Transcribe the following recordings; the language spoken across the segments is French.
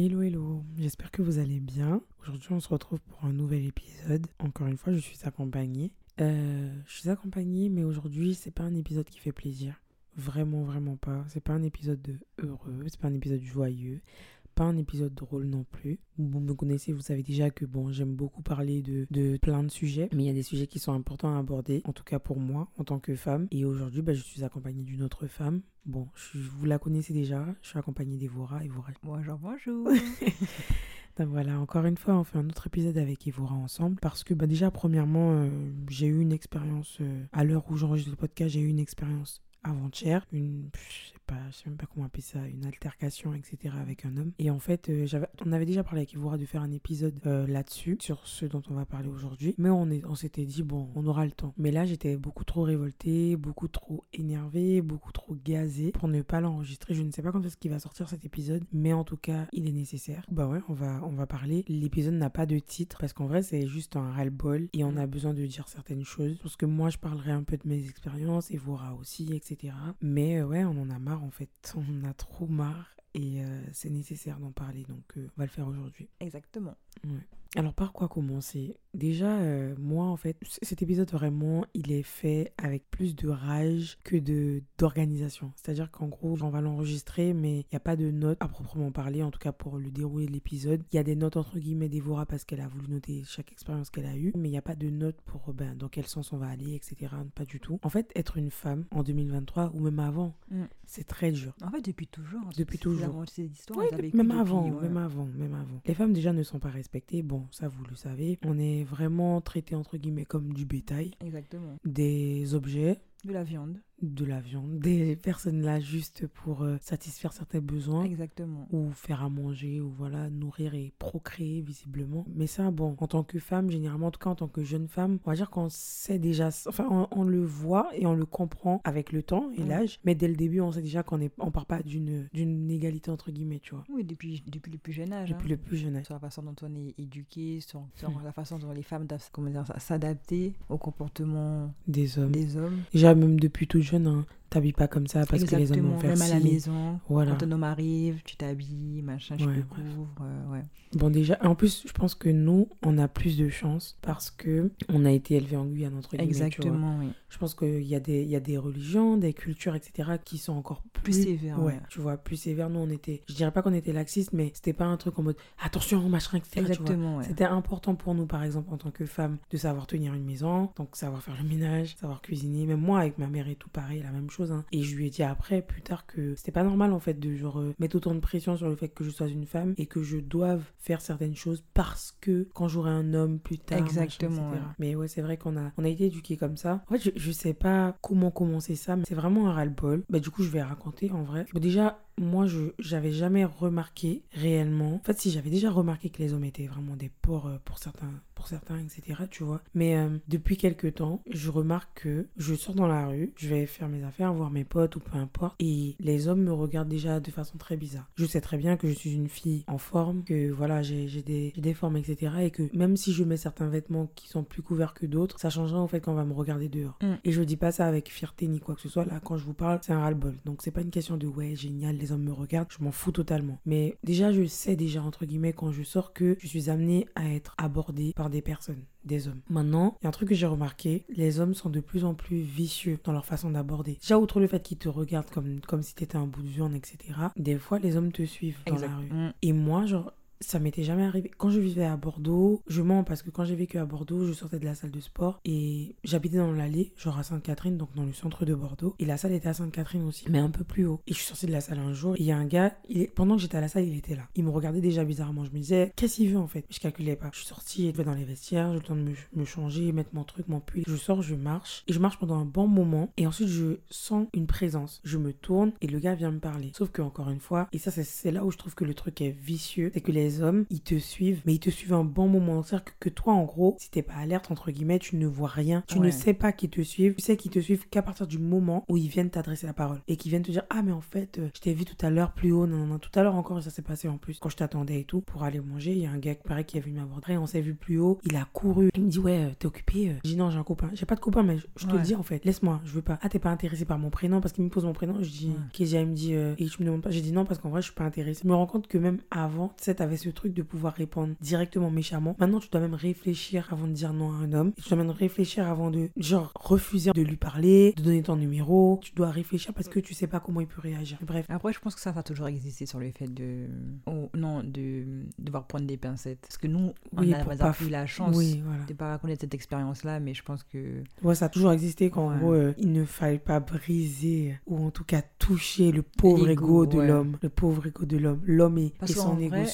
Hello hello, j'espère que vous allez bien. Aujourd'hui on se retrouve pour un nouvel épisode. Encore une fois je suis accompagnée. Euh, je suis accompagnée mais aujourd'hui c'est pas un épisode qui fait plaisir. Vraiment vraiment pas. C'est pas un épisode de heureux, c'est pas un épisode joyeux pas un épisode drôle non plus. Vous me connaissez, vous savez déjà que bon, j'aime beaucoup parler de, de, plein de sujets, mais il y a des sujets qui sont importants à aborder, en tout cas pour moi, en tant que femme. Et aujourd'hui, bah, je suis accompagnée d'une autre femme. Bon, je, vous la connaissez déjà, je suis accompagnée d'Evora. Evora. Bonjour, bonjour. Donc voilà, encore une fois, on fait un autre épisode avec Evora ensemble parce que bah, déjà, premièrement, euh, j'ai eu une expérience, euh, à l'heure où j'enregistre le podcast, j'ai eu une expérience avant-hier, une, je sais pas, je sais même pas comment appeler ça, une altercation, etc. avec un homme. Et en fait, euh, on avait déjà parlé avec Ivoira de faire un épisode euh, là-dessus, sur ce dont on va parler aujourd'hui. Mais on, est, on s'était dit, bon, on aura le temps. Mais là, j'étais beaucoup trop révoltée, beaucoup trop énervée, beaucoup trop gazée pour ne pas l'enregistrer. Je ne sais pas quand est-ce qu'il va sortir cet épisode, mais en tout cas, il est nécessaire. Bah ouais, on va, on va parler. L'épisode n'a pas de titre parce qu'en vrai, c'est juste un ras-le-bol et on a besoin de dire certaines choses. Parce que moi, je parlerai un peu de mes expériences, Ivoira aussi, etc. Mais euh, ouais, on en a marre en fait. On a trop marre et euh, c'est nécessaire d'en parler. Donc euh, on va le faire aujourd'hui. Exactement. Ouais. Alors par quoi commencer? Déjà, moi en fait, cet épisode vraiment, il est fait avec plus de rage que de d'organisation. C'est-à-dire qu'en gros, on va l'enregistrer, mais il n'y a pas de notes à proprement parler, en tout cas pour le dérouler de l'épisode. Il y a des notes entre guillemets d'Evora parce qu'elle a voulu noter chaque expérience qu'elle a eue, mais il n'y a pas de notes pour ben, dans quel sens on va aller, etc. Pas du tout. En fait, être une femme en 2023 ou même avant, mm. c'est très dur. En fait, depuis toujours. Depuis toujours. Histoires, même avant, même avant, même avant. Les femmes déjà ne sont pas respectées. Bon, ça vous le savez. On est vraiment traité entre guillemets comme du bétail. Exactement. Des objets. De la viande de la viande, des personnes là juste pour euh, satisfaire certains besoins. Exactement. Ou faire à manger, ou voilà, nourrir et procréer visiblement. Mais ça, bon, en tant que femme, généralement, en tout cas en tant que jeune femme, on va dire qu'on sait déjà, enfin, on, le voit et on le comprend avec le temps et l'âge, mais dès le début, on sait déjà qu'on est, on part pas d'une, d'une égalité entre guillemets, tu vois. Oui, depuis, depuis le plus jeune âge. Depuis hein. le plus jeune âge. Sur la façon dont on est éduqué, sur, sur la façon dont les femmes doivent s'adapter au comportement des hommes. Des hommes. Déjà, même depuis tout jeune, hein, t'habilles pas comme ça parce que les hommes vont faire même à la maison voilà. quand un homme arrive tu t'habilles machin tu ouais, couvres euh, ouais. bon déjà en plus je pense que nous on a plus de chance parce que on a été élevé en Guyane entre guillemets exactement oui. Je pense qu'il y a des y a des religions des cultures etc qui sont encore plus, sévères ouais, tu vois plus sévères. Nous on était je dirais pas qu'on était laxistes mais c'était pas un truc en mode attention machin etc exactement c'était important pour nous par exemple en tant que femme de savoir tenir une maison donc savoir faire le ménage savoir cuisiner. Même moi avec ma mère et tout pareil la même chose Hein. Et je lui ai dit après, plus tard, que c'était pas normal en fait de genre euh, mettre autant de pression sur le fait que je sois une femme et que je doive faire certaines choses parce que quand j'aurai un homme plus tard. Exactement. Mais ouais, c'est vrai qu'on a, on a été éduqués comme ça. En fait, je, je sais pas comment commencer ça, mais c'est vraiment un ras-le-bol. Bah, du coup, je vais raconter en vrai. déjà, moi, je j'avais jamais remarqué réellement. En fait, si j'avais déjà remarqué que les hommes étaient vraiment des porcs euh, pour certains, pour certains, etc. Tu vois. Mais euh, depuis quelques temps, je remarque que je sors dans la rue, je vais faire mes affaires, voir mes potes ou peu importe, et les hommes me regardent déjà de façon très bizarre. Je sais très bien que je suis une fille en forme, que voilà, j'ai des, des formes, etc. Et que même si je mets certains vêtements qui sont plus couverts que d'autres, ça changera en fait quand on va me regarder dehors. Mm. Et je dis pas ça avec fierté ni quoi que ce soit. Là, quand je vous parle, c'est un ras-le-bol. Donc c'est pas une question de ouais, génial, les hommes me regardent, je m'en fous totalement. Mais déjà, je sais déjà, entre guillemets, quand je sors que je suis amenée à être abordée par des personnes, des hommes. Maintenant, il y a un truc que j'ai remarqué, les hommes sont de plus en plus vicieux dans leur façon d'aborder. Déjà, outre le fait qu'ils te regardent comme, comme si t'étais un bout de viande, etc., des fois, les hommes te suivent dans la rue. Mm. Et moi, genre, ça m'était jamais arrivé. Quand je vivais à Bordeaux, je mens parce que quand j'ai vécu à Bordeaux, je sortais de la salle de sport et j'habitais dans l'allée, genre à Sainte-Catherine, donc dans le centre de Bordeaux. Et la salle était à Sainte-Catherine aussi, mais un peu plus haut. Et je suis sortie de la salle un jour, il y a un gars, pendant que j'étais à la salle, il était là. Il me regardait déjà bizarrement. Je me disais, qu'est-ce qu'il veut en fait? Je calculais pas. Je suis sortie, je vais dans les vestiaires, j'ai le temps de me, me, changer, mettre mon truc, mon pull. Je sors, je marche, et je marche pendant un bon moment, et ensuite je sens une présence. Je me tourne, et le gars vient me parler. Sauf que, encore une fois, et ça c'est là où je trouve que le truc est vicieux, c'est que les hommes, ils te suivent, mais ils te suivent un bon moment. C'est-à-dire que, que toi, en gros, si t'es pas alerte, entre guillemets, tu ne vois rien. Tu ne sais pas qu'ils te suivent. Tu sais qu'ils te suivent qu'à partir du moment où ils viennent t'adresser la parole. Et qu'ils viennent te dire Ah, mais en fait, euh, je t'ai vu tout à l'heure plus haut. Non, non, non. Tout à l'heure encore, ça s'est passé en plus. Quand je t'attendais et tout, pour aller manger, il y a un gars, pareil, qui est venu m'aborder. On s'est vu plus haut. Il a couru. Il me dit Ouais, euh, t'es occupé. euh. Je dis Non, j'ai un copain. J'ai pas de copain, mais je, te Ouais. le dis en fait. Laisse-moi, je veux pas. Ah, t'es pas intéressé par mon prénom parce qu'il me pose mon prénom. Je dis Ouais. Il me dit euh, Et tu me demandes pas. J'ai dit non parce qu'en vrai, je suis pas intéressée. Je me rends compte que même avant, tu sais, t'avais ce truc de pouvoir répondre directement méchamment. Maintenant, tu dois même réfléchir avant de dire non à un homme. Et tu dois même réfléchir avant de, genre, refuser de lui parler, de donner ton numéro. Tu dois réfléchir parce que tu sais pas comment il peut réagir. Bref. Après, je pense que ça, ça a toujours existé sur le fait de. Oh, non, de devoir prendre des pincettes. Parce que nous, on Oui, a pas eu la chance Oui, voilà. de pas connaître cette expérience-là, mais je pense que. Ouais, ça a toujours existé qu'en Ouais. gros, euh, il ne fallait pas briser ou en tout cas toucher le pauvre ego de ouais. l'homme. Le pauvre ego de l'homme. L'homme et son ego vrai-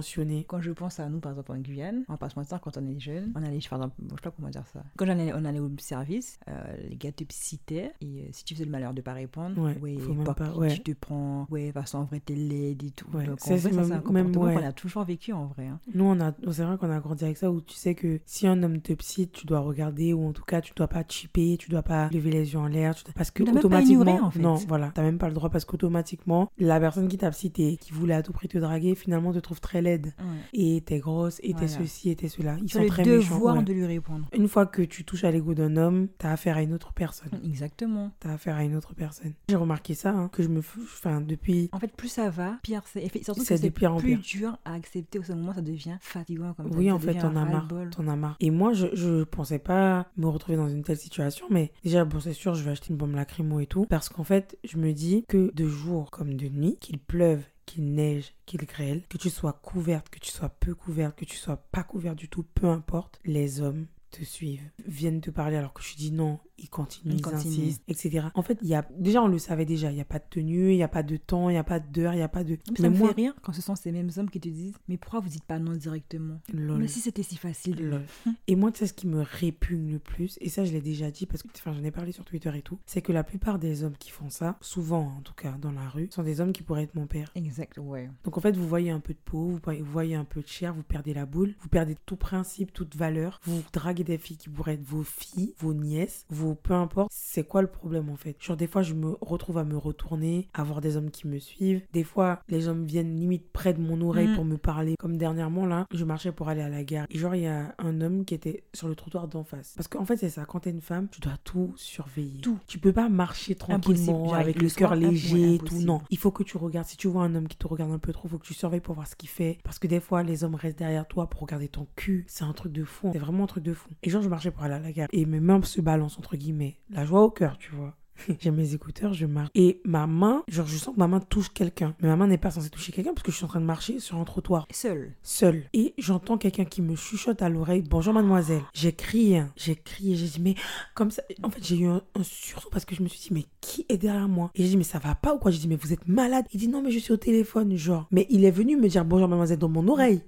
surdimensionné. Quand je pense à nous, par exemple, en Guyane, on passe moins de temps quand on est jeune. On allait, par exemple, je sais pas comment dire ça. Quand on allait, on allait au service, euh, les gars te citaient. Et euh, si tu faisais le malheur de pas répondre, Ouais, faut même par pas- ouais. tu te prends. Ouais, parce qu'en vrai, t'es laide et tout. Ouais, Donc, en vrai, ça, c'est un comportement ouais. qu'on a toujours vécu en vrai. hein. Nous, on a, c'est vrai qu'on a grandi avec ça où tu sais que si un homme te cite, tu dois regarder ou en tout cas, tu dois pas chipper, tu dois pas lever les yeux en l'air. tu dois- Parce que pas automatiquement. ignorer, en fait. Non, voilà, t'as même pas le droit parce qu'automatiquement, la personne qui t'a cité, qui voulait à tout prix te draguer, finalement te trouve très laide. Et t'es grosse, et t'es ceci, et t'es cela. Ils sont le très méchants. devoir ouais. de lui répondre. Une fois que tu touches à l'ego d'un homme, t'as affaire à une autre personne. Exactement. T'as affaire à une autre personne. J'ai remarqué ça, hein, que je me. Enfin, depuis. En fait, plus ça va, pire c'est. Surtout C'est de pire en plus pire. dur à accepter. Au moment, ça devient fatigant. Comme Oui, en fait, t'en as marre. T'en as marre. Et moi, je, je pensais pas me retrouver dans une telle situation, mais déjà, bon, c'est sûr, je vais acheter une bombe lacrymo et tout. Parce qu'en fait, je me dis que de jour comme de nuit, qu'il pleuve, qu'il neige, qu'il grêle, que tu sois couverte, que tu sois peu couverte, que tu sois pas couverte du tout, peu importe, les hommes te suivent, viennent te parler alors que je dis non, ils continuent, Ils insistent, etc. En fait, il y a déjà on le savait déjà, il y a pas de tenue, il y a pas de temps, il y a pas d'heure, il y a pas de Mais ça Mais me moi, fait rire quand ce sont ces mêmes hommes qui te disent Mais pourquoi vous dites pas non directement? Lol. Mais si c'était si facile. Lol. Et moi, tu sais ce qui me répugne le plus, et ça je l'ai déjà dit parce que enfin, j'en ai parlé sur Twitter et tout, c'est que la plupart des hommes qui font ça, souvent en tout cas dans la rue, sont des hommes qui pourraient être mon père. Exact, ouais. Donc en fait, vous voyez un peu de peau, vous voyez- vous voyez un peu de chair, vous perdez la boule, vous perdez tout principe, toute valeur, vous draguez des filles qui pourraient être vos filles, vos nièces, vos peu importe. C'est quoi le problème en fait? Genre des fois, je me retrouve à me retourner, à voir des hommes qui me suivent. Des fois, les hommes viennent limite près de mon oreille Mhm. pour me parler. Comme dernièrement là, je marchais pour aller à la gare. Et genre, il y a un homme qui était sur le trottoir d'en face. Parce qu'en fait, c'est ça, quand t'es une femme, tu dois tout surveiller. Tout. Tu peux pas marcher tranquillement Impossible. avec Le cœur léger et tout. impossible. Non, il faut que tu regardes. Si tu vois un homme qui te regarde un peu trop, faut que tu surveilles pour voir ce qu'il fait. Parce que des fois, les hommes restent derrière toi pour regarder ton cul. C'est un truc de fou. C'est vraiment un truc de fou. Et genre, je marchais pour aller à la gare. Et mes mains se balancent, entre guillemets. La joie au cœur, tu vois. J'ai mes écouteurs, je marche. Et ma main, genre, je sens que ma main touche quelqu'un. Mais ma main n'est pas censée toucher quelqu'un parce que je suis en train de marcher sur un trottoir Seul. seule. Et j'entends quelqu'un qui me chuchote à l'oreille Bonjour mademoiselle. J'ai crié, hein. j'ai crié, j'ai dit Mais comme ça. En fait, j'ai eu un, un sursaut parce que je me suis dit Mais qui est derrière moi? Et j'ai dit Mais ça va pas ou quoi? J'ai dit Mais vous êtes malade Il dit Non, mais je suis au téléphone, genre. Mais il est venu me dire Bonjour mademoiselle dans mon oreille.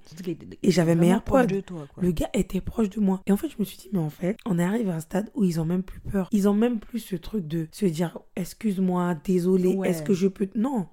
Et j'avais mes AirPods. Le gars était proche de moi. Et en fait, je me suis dit, mais en fait, on est arrivé à un stade où ils ont même plus peur. Ils ont même plus ce truc de se dire, excuse-moi, désolé, Ouais. est-ce que je peux. Non.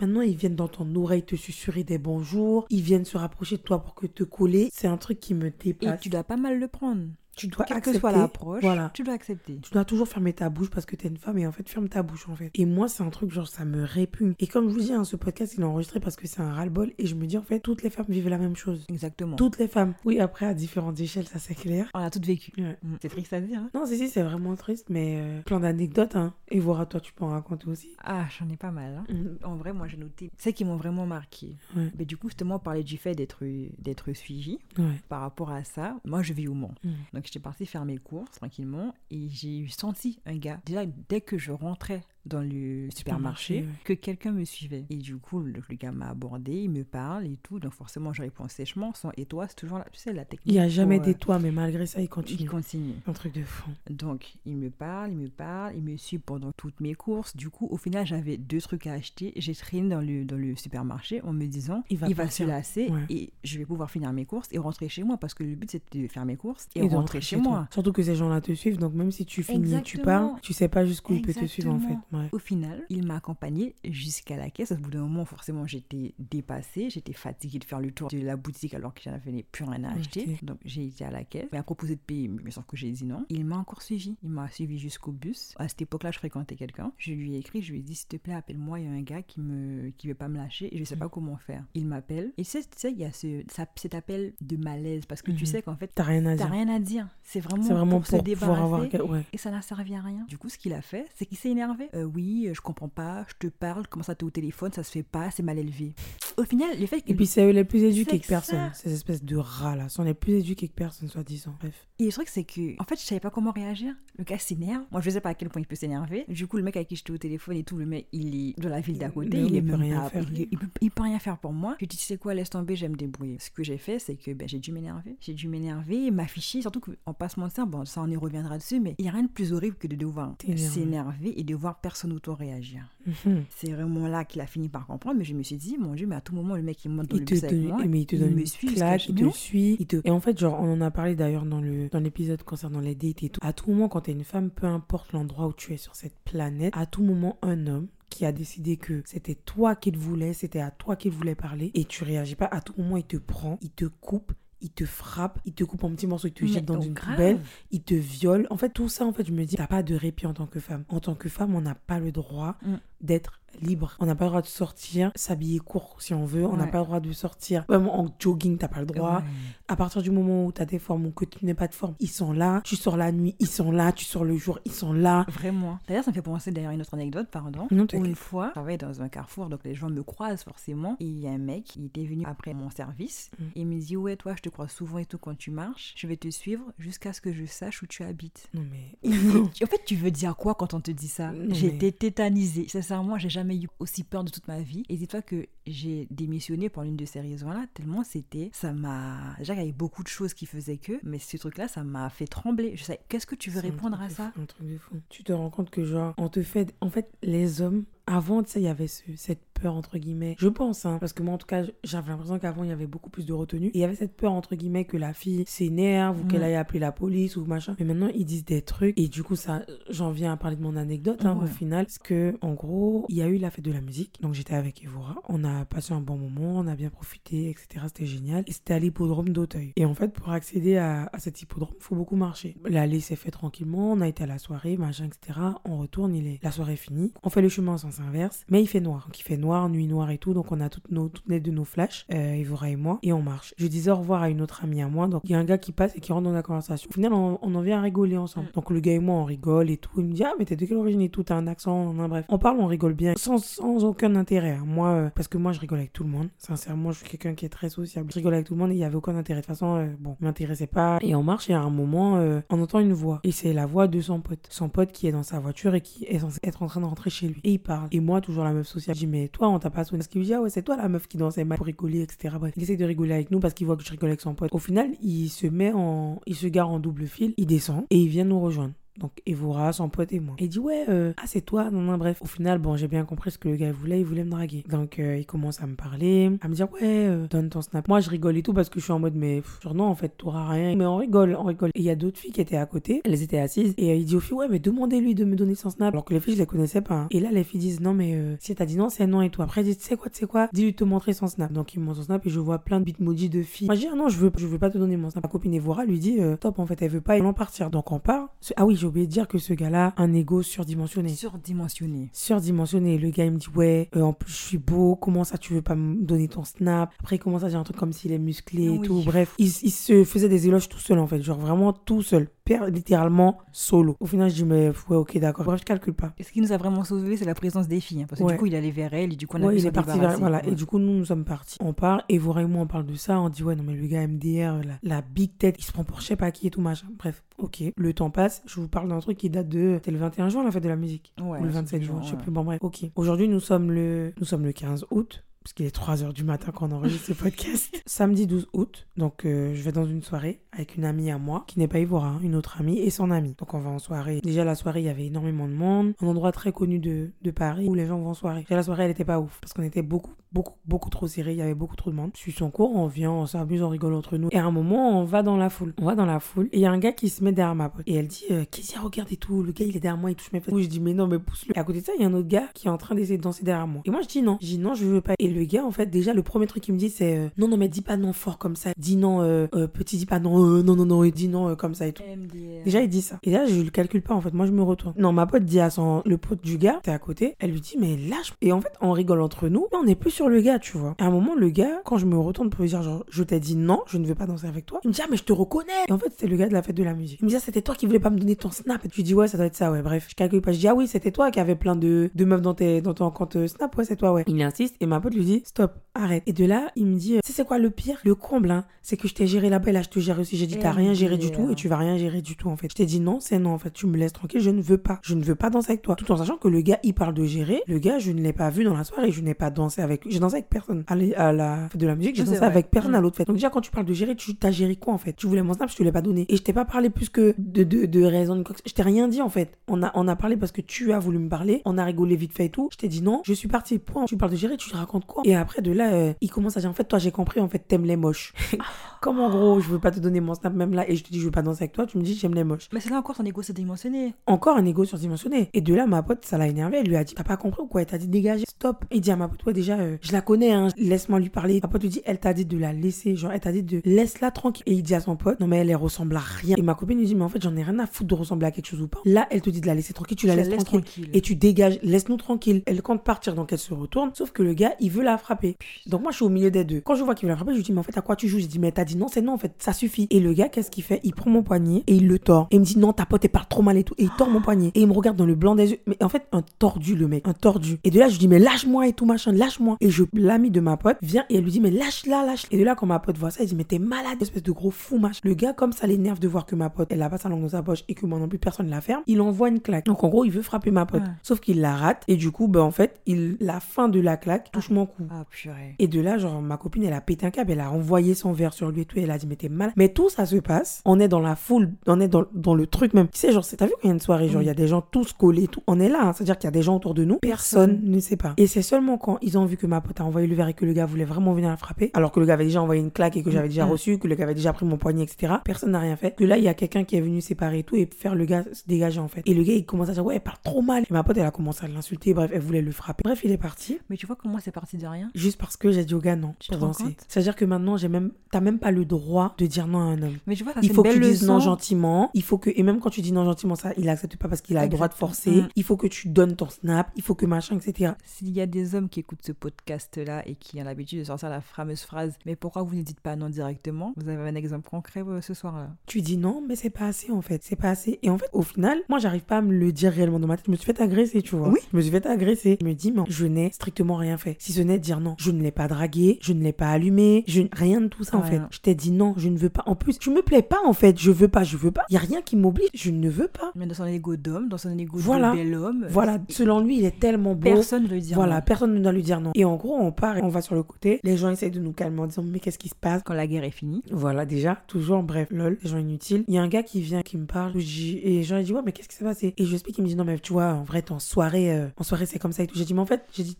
Maintenant, ils viennent dans ton oreille te susurrer des bonjours. Ils viennent se rapprocher de toi pour que te coller. C'est un truc qui me Et dépasse. tu dois pas mal le prendre. Tu dois Quelle accepter. que soit l'approche, Voilà. tu dois accepter. Tu dois toujours fermer ta bouche parce que t'es une femme et en fait ferme ta bouche en fait. Et moi c'est un truc genre ça me répugne. Et comme je vous dis, hein, ce podcast il est enregistré parce que c'est un ras-le-bol et je me dis en fait toutes les femmes vivent la même chose. Exactement. Toutes les femmes. Oui après à différentes échelles ça c'est clair. On a toutes vécu. Ouais. Mm. C'est triste à dire. hein. Non, si, si, c'est vraiment triste, mais euh, plein d'anecdotes, hein. Et voir à toi, tu peux en raconter aussi. Ah, j'en ai pas mal. hein. Mm. En vrai, moi, j'ai noté celles qui m'ont vraiment marqué. Ouais. Mais du coup, justement, parler du fait d'être d'être suivi. Ouais. Par rapport à ça, moi, je vis au Mans. Mm. Donc, j'étais partie faire mes courses tranquillement et j'ai senti un gars. Déjà, dès que je rentrais dans le supermarché, Supermarché, ouais. que quelqu'un me suivait. Et du coup, le, le gars m'a abordé, il me parle et tout. Donc, forcément, je réponds sèchement. Son et toi, c'est toujours là. Tu sais, la technique. Il n'y a jamais pour, euh, des toits, mais malgré ça, il Il continue. continue. Un truc de fou. Donc, il me parle, il me parle, il me suit pendant toutes mes courses. Du coup, au final, j'avais deux trucs à acheter. J'ai traîné dans le, dans le supermarché en me disant, Il il va va, partir. se lasser Ouais. et je vais pouvoir finir mes courses et rentrer chez moi parce que le but, c'était de faire mes courses et, rentrer chez moi. toi. Surtout que ces gens-là te suivent, donc même si tu finis, tu pars, tu sais pas jusqu'où il peut te suivre en fait. Ouais. Au final, il m'a accompagné jusqu'à la caisse. Au bout d'un moment, forcément, j'étais dépassée, j'étais fatiguée de faire le tour de la boutique alors que j'avais plus rien à acheter. Donc j'ai été à la caisse. Il m'a proposé de payer, mais sauf que j'ai dit non. Il m'a encore suivi. Il m'a suivi jusqu'au bus. À cette époque-là, je fréquentais quelqu'un. Je lui ai écrit, je lui ai dit s'il te plaît, appelle-moi. Il y a un gars qui me qui veut pas me lâcher et je sais pas comment faire. Il m'appelle. Et tu sais, tu sais, il y a ce, ça- cet appel de malaise parce que tu Mhm. sais qu'en fait, T'as rien à dire. rien à dire. C'est vraiment, vraiment pour, pour, se avoir. débarrasser. quel- Ouais. Et ça n'a servi à rien. Du coup, ce qu'il a fait, c'est qu'il s'est énervé. Euh, oui, euh, je comprends pas, je te parle, comment ça t'es au téléphone, ça se fait pas, c'est mal élevé. Au final, le fait Et puis c'est eux les plus éduqués que personne. ça. Ces espèces de rats là sont les plus éduqués que personne, soi-disant. Bref. Et le truc, c'est que, en fait, je savais pas comment réagir. Le gars s'énerve. Moi, je sais pas à quel point il peut s'énerver. Du coup, le mec avec qui j'étais au téléphone et tout, le mec, il est de la ville d'à côté. Il est il peut rien pas. faire. Il, peut, il peut rien faire pour moi. Je dis, tu sais quoi, laisse tomber, j'aime me débrouiller. Ce que j'ai fait, c'est que ben, j'ai dû m'énerver. J'ai dû m'énerver, m'afficher. Surtout qu'en pas se mentir, bon, ça, on y reviendra dessus, mais il y a rien de plus horrible que de devoir s'énerver et de voir personne autour réagir. Mhm. C'est vraiment là qu'il a fini par comprendre, mais je me suis dit, mon Dieu, mais à tout moment, le mec, il monte dans Il le te bus avec donne, moi. mais il te il donne me suit il te suit, il te... Et en fait, genre, on en a parlé d'ailleurs dans le dans l'épisode concernant les dates et tout. À tout moment, quand t'es une femme, peu importe l'endroit où tu es sur cette planète, à tout moment, un homme qui a décidé que c'était toi qu'il voulait, c'était à toi qu'il voulait parler, et tu réagis pas, à tout moment, il te prend, il te coupe, il te frappe, il te coupe en petits morceaux, il te jette dans une grave. poubelle, il te viole. En fait, tout ça, en fait, je me dis, t'as pas de répit en tant que femme. En tant que femme, on n'a pas le droit Mm. D'être libre. On n'a pas le droit de sortir, s'habiller court si on veut. On n'a Ouais. pas le droit de sortir vraiment en jogging, t'as pas le droit. Ouais. À partir du moment où t'as des formes ou que tu n'es pas de forme, ils sont là. Tu sors la nuit, ils sont là. Tu sors le jour, ils sont là. Vraiment. D'ailleurs, ça me fait penser d'ailleurs une autre anecdote, pardon. Non, Où une fois, je travaillais dans un carrefour, donc les gens me croisent forcément. Et il y a un mec qui était venu après mon service. Mm. Et il me dit Ouais, toi, je te croise souvent et tout quand tu marches. Je vais te suivre jusqu'à ce que je sache où tu habites. Non mais... en fait, tu veux dire quoi quand on te dit ça? J'ai mais- été tétanisée. Sincèrement, j'ai jamais eu aussi peur de toute ma vie. Et dis-toi que j'ai démissionné pour l'une de ces raisons-là, tellement c'était. Ça m'a. Déjà, il y avait beaucoup de choses qui faisaient que, mais ce truc-là, ça m'a fait trembler. Je sais, qu'est-ce que tu veux répondre à ça? fou, Un truc de fou. Tu te rends compte que genre, on te fait... En fait, les hommes, avant, tu sais, il y avait ce- cette peur, entre guillemets. Je pense, hein, parce que moi, en tout cas, j'avais l'impression qu'avant, il y avait beaucoup plus de retenue. Et il y avait cette peur, entre guillemets, que la fille s'énerve ou Mm. qu'elle aille appeler la police ou machin. Mais maintenant, ils disent des trucs. Et du coup, ça, j'en viens à parler de mon anecdote, hein, au final. Parce que, en gros, il y a eu la fête de la musique. Donc, j'étais avec Evora. On a passé un bon moment, on a bien profité, etc. C'était génial. Et c'était à l'hippodrome d'Auteuil. Et en fait, pour accéder à, à cet hippodrome, il faut beaucoup marcher. L'allée s'est fait tranquillement. On a été à la soirée, machin, etc. On retourne, il est... la soirée est finie. On fait le chemin en sens inverse. Mais il fait noir. Donc, il fait noir, nuit noire et tout. Donc, on a toutes, nos, toutes les deux nos flashs, euh, Evora et moi. Et on marche. Je disais au revoir à une autre amie à moi. Donc, il y a un gars qui passe et qui rentre dans la conversation. Au final, on, on en vient à rigoler ensemble. Mm. Donc, le gars et moi, on rigole et tout. Il me dit, ah, mais t'es de quelle origine et tout T'as un accent, nan, bref. On parle, on rigole bien. Sans, sans aucun intérêt. hein. Moi, euh, parce que moi, je rigole avec tout le monde. Sincèrement, je suis quelqu'un qui est très sociable. Je rigole avec tout le monde et il y avait aucun intérêt. De toute façon, euh, bon, il m'intéressait pas. Et on marche et à un moment, euh, on entend une voix. Et c'est la voix de son pote. Son pote qui est dans sa voiture et qui est censé être en train de rentrer chez lui. Et il Et moi, toujours la meuf sociale, je dis, mais toi, on t'a pas sonné. Parce qu'il me dit, ah ouais, c'est toi la meuf qui dansait mal pour rigoler, etc. Bref, il essaie de rigoler avec nous parce qu'il voit que je rigole avec son pote. Au final, il se met en. Il se gare en double fil, il descend et il vient nous rejoindre. Donc Evora, son pote et moi. Et il dit ouais, euh, ah c'est toi, non non bref. Au final, bon j'ai bien compris ce que le gars voulait, il voulait me draguer. Donc euh, il commence à me parler, à me dire ouais, euh, donne ton snap. Moi je rigole et tout parce que je suis en mode mais genre non en fait t'auras rien. Mais on rigole, on rigole. Et il y a d'autres filles qui étaient à côté, elles étaient assises et euh, il dit aux filles ouais mais demandez-lui de me donner son snap. Alors que les filles je les connaissais pas. hein. Et là les filles disent non mais euh, si t'as dit non c'est non et tout. Après il dit tu sais quoi, tu sais quoi, dis-lui de te montrer son snap. Donc il me montre son snap et je vois plein de bitmojis de filles. Moi je dis ah non je veux, je veux pas te donner mon snap. Ma copine Evora lui dit top en fait elle veut pas, elle en partir. Donc on part. Ah oui j'ai oublié de dire que ce gars-là un ego surdimensionné. Surdimensionné. Surdimensionné. Le gars, il me dit, ouais, euh, en plus, je suis beau. Comment ça, tu veux pas me donner ton snap? Après, il commence à dire un truc comme s'il est musclé et Oui. tout. Bref, il, il se faisait des éloges tout seul, en fait. Genre, vraiment tout seul. Littéralement, solo. Au final, je dis, mais ouais, ok, d'accord. Bref, je calcule pas. Et ce qui nous a vraiment sauvé, c'est la présence des filles. hein, parce que Ouais. du coup, il allait vers elle et du coup, on a Ouais, il est parti vers, voilà. Et du coup, nous, nous sommes partis. On part, et vous et moi, on parle de ça. On dit, ouais, non, mais le gars MDR, la, la big tête, il se prend pour je sais pas qui et tout, machin. Bref, ok. Le temps passe. Je vous parle d'un truc qui date de. C'était le 21 juin, la fête de la musique. Ouais, ou le c'est 27 toujours, juin, je sais ouais. plus. Bon, bref, ok. Aujourd'hui, nous sommes le, nous sommes le 15 août. Parce qu'il est 3h du matin quand on enregistre ce podcast. Samedi 12 août, donc euh, je vais dans une soirée avec une amie à moi, qui n'est pas Ivora, une autre amie, et son amie. Donc on va en soirée. Déjà la soirée, il y avait énormément de monde. Un endroit très connu de, de Paris où les gens vont en soirée. Déjà la soirée, elle était pas ouf, parce qu'on était beaucoup, beaucoup, beaucoup trop serrés. Il y avait beaucoup trop de monde. Je suis son cours, on vient, on s'amuse, on rigole entre nous. Et à un moment, on va dans la foule. On va dans la foule, et il y a un gars qui se met derrière ma pote. Et elle dit, euh, qu'est-ce qu'il y a, regarde et tout. Le gars, il est derrière moi, il touche mes fesses. Je dis, mais non, mais pousse-le. Et à côté de ça, il y a un autre gars qui est en train d'essayer de danser derrière moi. Et moi, je dis non. Je dis non, je veux pas. Et le gars, en fait, déjà, le premier truc qu'il me dit, c'est euh, non, non, mais dis pas non fort comme ça. Dis non, euh, euh, petit, dis pas non, non, non, non, et dis non comme ça et tout. MDR. Déjà, il dit ça. Et là, je le calcule pas, en fait. Moi, je me retourne. Non, ma pote dit à son, le pote du gars, t'es à côté, elle lui dit, mais lâche. Et en fait, on rigole entre nous, mais on n'est plus sur le gars, tu vois. À un moment, le gars, quand je me retourne pour lui dire, genre, je t'ai dit non, je ne veux pas danser avec toi, il me dit, ah, mais je te reconnais. Et en fait, c'était le gars de la fête de la musique. Il me dit, ah, c'était toi qui voulais pas me donner ton snap. Et tu dis, ouais, ça doit être ça, ouais. Bref, je calcule pas. Je dis, ah oui, c'était toi qui avait plein de, de meufs dans, tes, dans ton compte snap, ouais, c'est toi, ouais. Il insiste, et ma pote lui dit, stop, arrête. Et de là, il me dit, euh, tu sais, c'est quoi le pire? Le comble, hein, c'est que je t'ai géré là-bas et là, je te gère aussi. J'ai dit, t'as rien géré du tout et tu vas rien gérer du tout, en fait. Je t'ai dit non, c'est non, en fait. Tu me laisses tranquille, je ne veux pas. Je ne veux pas danser avec toi. Tout en sachant que le gars, il parle de gérer. Le gars, je ne l'ai pas vu dans la soirée, je n'ai pas dansé avec lui. J'ai dansé avec personne. À la- à la fête de la musique, j'ai dansé vrai. avec personne à Mm. l'autre fête. Donc, déjà, quand tu parles de gérer, tu t'as géré quoi, en fait? Tu voulais mon snap, je te l'ai pas donné. Et je t'ai pas parlé plus que de, de, de raison Je t'ai rien dit, en fait. On a, on a parlé parce que tu as voulu me parler. On a rigolé vite fait et tout. Je t'ai dit non, je suis partie. Point. Tu parles de gérer, tu te racontes quoi Et après, de là, euh, il commence à dire en fait, toi, j'ai compris, en fait, t'aimes les moches. Comme en gros, je veux pas te donner mon snap même là et je te dis, je veux pas danser avec toi, tu me dis, j'aime les moches. Mais c'est là encore ton égo s'est dimensionné. Encore un égo surdimensionné. Et de là, ma pote, ça l'a énervé. Elle lui a dit, t'as pas compris ou quoi? Elle t'a dit, dégage, stop. Il dit à ma pote, ouais, déjà, euh, je la connais, hein, laisse-moi lui parler. Ma pote lui dit, elle t'a dit de la laisser, genre, elle t'a dit de laisse-la tranquille. Et il dit à son pote, non, mais elle, elle ressemble à rien. Et ma copine lui dit, mais en fait, j'en ai rien à foutre de ressembler à quelque chose ou pas. Là, elle te dit de la laisser tranquille, tu la laisses tranquille. Et tu dégages, laisse-nous tranquille. Elle compte partir, donc elle se retourne. Sauf que le gars, il veut la frapper. Donc moi, je suis au milieu des deux. Quand je vois qu'il veut la frapper, je lui dis, mais en fait, à quoi tu joues? Je dis, mais t'as dit non, c'est non, en fait, ça suffit. Et le gars, qu'est-ce qu'il fait? Il prend mon poignet et il le tord. Et il me dit, non, ta pote, elle parle trop mal et tout. Et il tord mon poignet. Et il me regarde dans le blanc des yeux. Mais en fait, un tordu, le mec. Un tordu. Et de là, je lui dis, mais lâche-moi et tout, machin, lâche-moi. Et je, l'ami de ma pote, vient et elle lui dit, mais lâche-la, lâche Et de là, quand ma pote voit ça, elle dit, mais t'es malade, espèce de gros fou, machin. Le gars, comme ça l'énerve de voir que ma pote, elle a pas sa langue dans sa poche et que moi non plus, personne la ferme, il envoie une claque. Donc en gros, il veut frapper ma pote. Ouais. Sauf qu'il la rate. Et du coup, ben, en fait, il, la fin de la claque touche mon Ah purée. Et de là, genre, ma copine, elle a pété un câble, elle a envoyé son verre sur lui et tout, elle a dit, mais t'es mal. Mais tout ça se passe, on est dans la foule, on est dans, dans le truc même. Tu sais, genre, t'as vu quand il y a une soirée, genre, il y a des gens tous collés et tout, on est là, hein. c'est-à-dire qu'il y a des gens autour de nous, personne ne sait pas. Et c'est seulement quand ils ont vu que ma pote a envoyé le verre et que le gars voulait vraiment venir la frapper, alors que le gars avait déjà envoyé une claque et que j'avais déjà reçu, que le gars avait déjà pris mon poignet, etc. Personne n'a rien fait. Que là, il y a quelqu'un qui est venu séparer et tout et faire le gars se dégager en fait. Et le gars, il commence à dire, ouais, elle parle trop mal. Et ma pote, elle a commencé à l'insulter, bref, elle voulait le frapper. Bref, il est parti. Mais tu vois comment c'est parti de rien Juste parce que j'ai dit au gars non Tu te pour compte C'est-à-dire que maintenant, j'ai même, t'as même pas le droit de dire non à un homme. Mais tu vois, ça Il faut que tu dises non gentiment. Il faut que, et même quand tu dis non gentiment, ça, il accepte pas parce qu'il a le droit de forcer. Mm. Il faut que tu donnes ton snap. Il faut que machin, etc. S'il y a des hommes qui écoutent ce podcast-là et qui ont l'habitude de sortir la fameuse phrase Mais pourquoi vous ne dites pas non directement? Vous avez un exemple concret euh, ce soir-là? Tu dis non, mais c'est pas assez en fait. C'est pas assez. Et en fait, au final, moi, j'arrive pas à me le dire réellement dans ma tête. Je me suis fait agresser, tu vois. Oui. Je me suis fait agresser. Je me dis, mais je n'ai strictement rien fait. Si ce de dire non, je ne l'ai pas dragué, je ne l'ai pas allumé, je... rien de tout ça en fait. Je t'ai dit non, je ne veux pas. En plus, tu me plais pas en fait. Je veux pas, je veux pas. Il y a rien qui m'oblige. Je ne veux pas. Mais dans son ego d'homme, dans son ego Voilà. de bel homme, Voilà. Selon lui, il est tellement beau. personne ne le dit. Voilà, personne ne doit lui dire non. Et en gros, on part et on va sur le côté. Les gens essayent de nous calmer en disant mais qu'est-ce qui se passe? Quand la guerre est finie, Voilà, déjà, toujours, bref, lol, les gens inutiles. Il y a un gars qui vient, qui me parle, et genre, il dit, ouais, mais qu'est-ce qui s'est passé? Et je lui explique, il me dit, non, mais tu vois, en vrai, t'es en soirée, euh, en soirée, c'est comme ça et tout. J'ai dit, mais en fait, j'ai dit,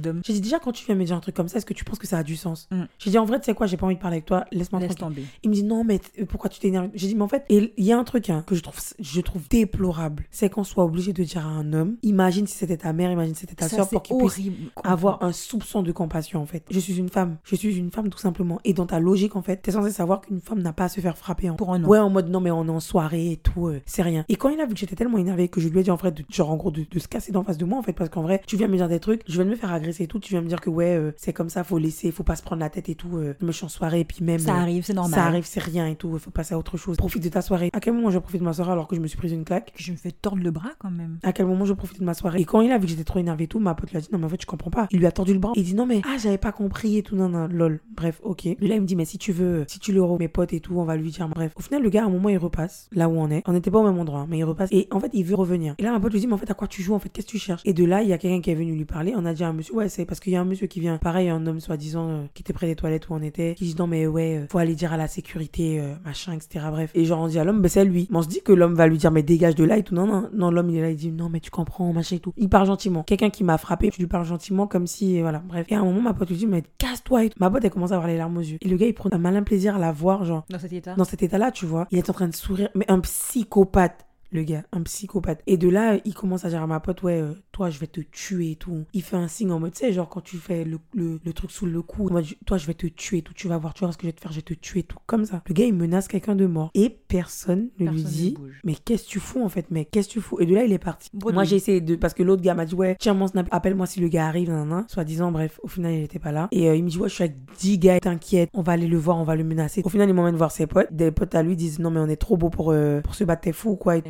d'homme. j'ai dit, déjà, quand tu viens me dire un truc comme ça, est-ce que tu penses que ça a du sens Mm. J'ai dit, en vrai, tu sais quoi, j'ai pas envie de parler avec toi, laisse-moi Laisse tranquille. tomber. Il me dit, non, mais t- pourquoi tu t'énerves? J'ai dit, mais en fait, il y a un truc hein, que je trouve, je trouve déplorable, c'est qu'on soit obligé de dire à un homme, imagine si c'était ta mère, imagine si c'était ta Ça, soeur, pour qu'il puisse avoir un soupçon de compassion en fait. Je suis une femme, je suis une femme tout simplement. Et dans ta logique en fait, t'es censé savoir qu'une femme n'a pas à se faire frapper en Pour un homme. Ouais, en mode non mais on est en soirée et tout, euh, c'est rien. Et quand il a vu que j'étais tellement énervée que je lui ai dit en vrai, de, genre en gros de, de se casser d'en face de moi en fait, parce qu'en vrai, tu viens me dire des trucs, je viens de me faire agresser et tout, tu viens me dire que ouais, euh, c'est comme ça, faut laisser, faut pas se prendre la tête et tout. Euh, je me suis en soirée et puis même. Ça euh, arrive, c'est normal. Ça arrive, c'est rien et tout, faut passer à autre chose. Profite de ta soirée. À quel moment je profite de ma soirée alors que je me suis prise une claque? Je me fais tordre le bras quand même. à quel moment je profite de ma soirée? Et quand il a vu que j'étais trop énervée et tout, ma pote lui a dit non mais en fait je comprends pas. Il lui a tordu le bras. Il dit non mais ah j'avais pas compris et tout non non lol. Bref ok. Lui là il me dit mais si tu veux, si tu le rends mes potes et tout, on va lui dire. Bref. Au final le gars à un moment il repasse là où on est. On n'était pas au même endroit hein, mais il repasse et en fait il veut revenir. Et là ma pote lui dit mais en fait à quoi tu joues en fait? Qu'est-ce que tu cherches? Et de là il y a quelqu'un qui est venu lui parler. On a dit à un monsieur ouais c'est parce qu'il y a un monsieur qui vient, pareil, un homme soi-disant euh, qui était près des toilettes où on était, qui dit non mais ouais, euh, faut aller dire à la sécurité, euh, machin, etc. Bref. Et genre on dit à l'homme, ben c'est lui. Mais on se dit que l'homme va lui dire mais dégage de là et tout. Non, non, non, l'homme il est là, il dit non mais tu comprends, machin et tout. Il parle gentiment. Quelqu'un qui m'a frappé, je lui parle gentiment comme si, voilà, bref. Et à un moment, ma pote lui dit mais casse-toi et tout. Ma pote elle commence à avoir les larmes aux yeux. Et le gars il prend un malin plaisir à la voir, genre, Dans cet état dans cet état-là, tu vois. Il est en train de sourire, mais un psychopathe. Le gars, un psychopathe. Et de là, il commence à dire à ma pote, ouais, euh, toi, je vais te tuer et tout. Il fait un signe en mode, tu sais, genre quand tu fais le, le, le truc sous le cou, mode, toi, je vais te tuer et tout. Tu vas voir, tu vois ce que je vais te faire, je vais te tuer et tout. Comme ça. Le gars, il menace quelqu'un de mort. Et personne ne lui Personne dit, mais qu'est-ce que tu fous en fait, mec? Qu'est-ce que tu fous? Et de là, il est parti. Moi, j'ai essayé de. Parce que l'autre gars m'a dit, ouais, tiens mon snap, appelle-moi si le gars arrive, nan, nan. Soit disant, bref, au final, il était pas là. Et euh, il me dit, ouais, je suis avec 10 gars, t'inquiète, on va aller le voir, on va le menacer. Au final, il m'emmène voir ses potes. Des potes à lui disent, non, mais on est trop beau pour, euh, pour se battre, t'es fou ou quoi. Et.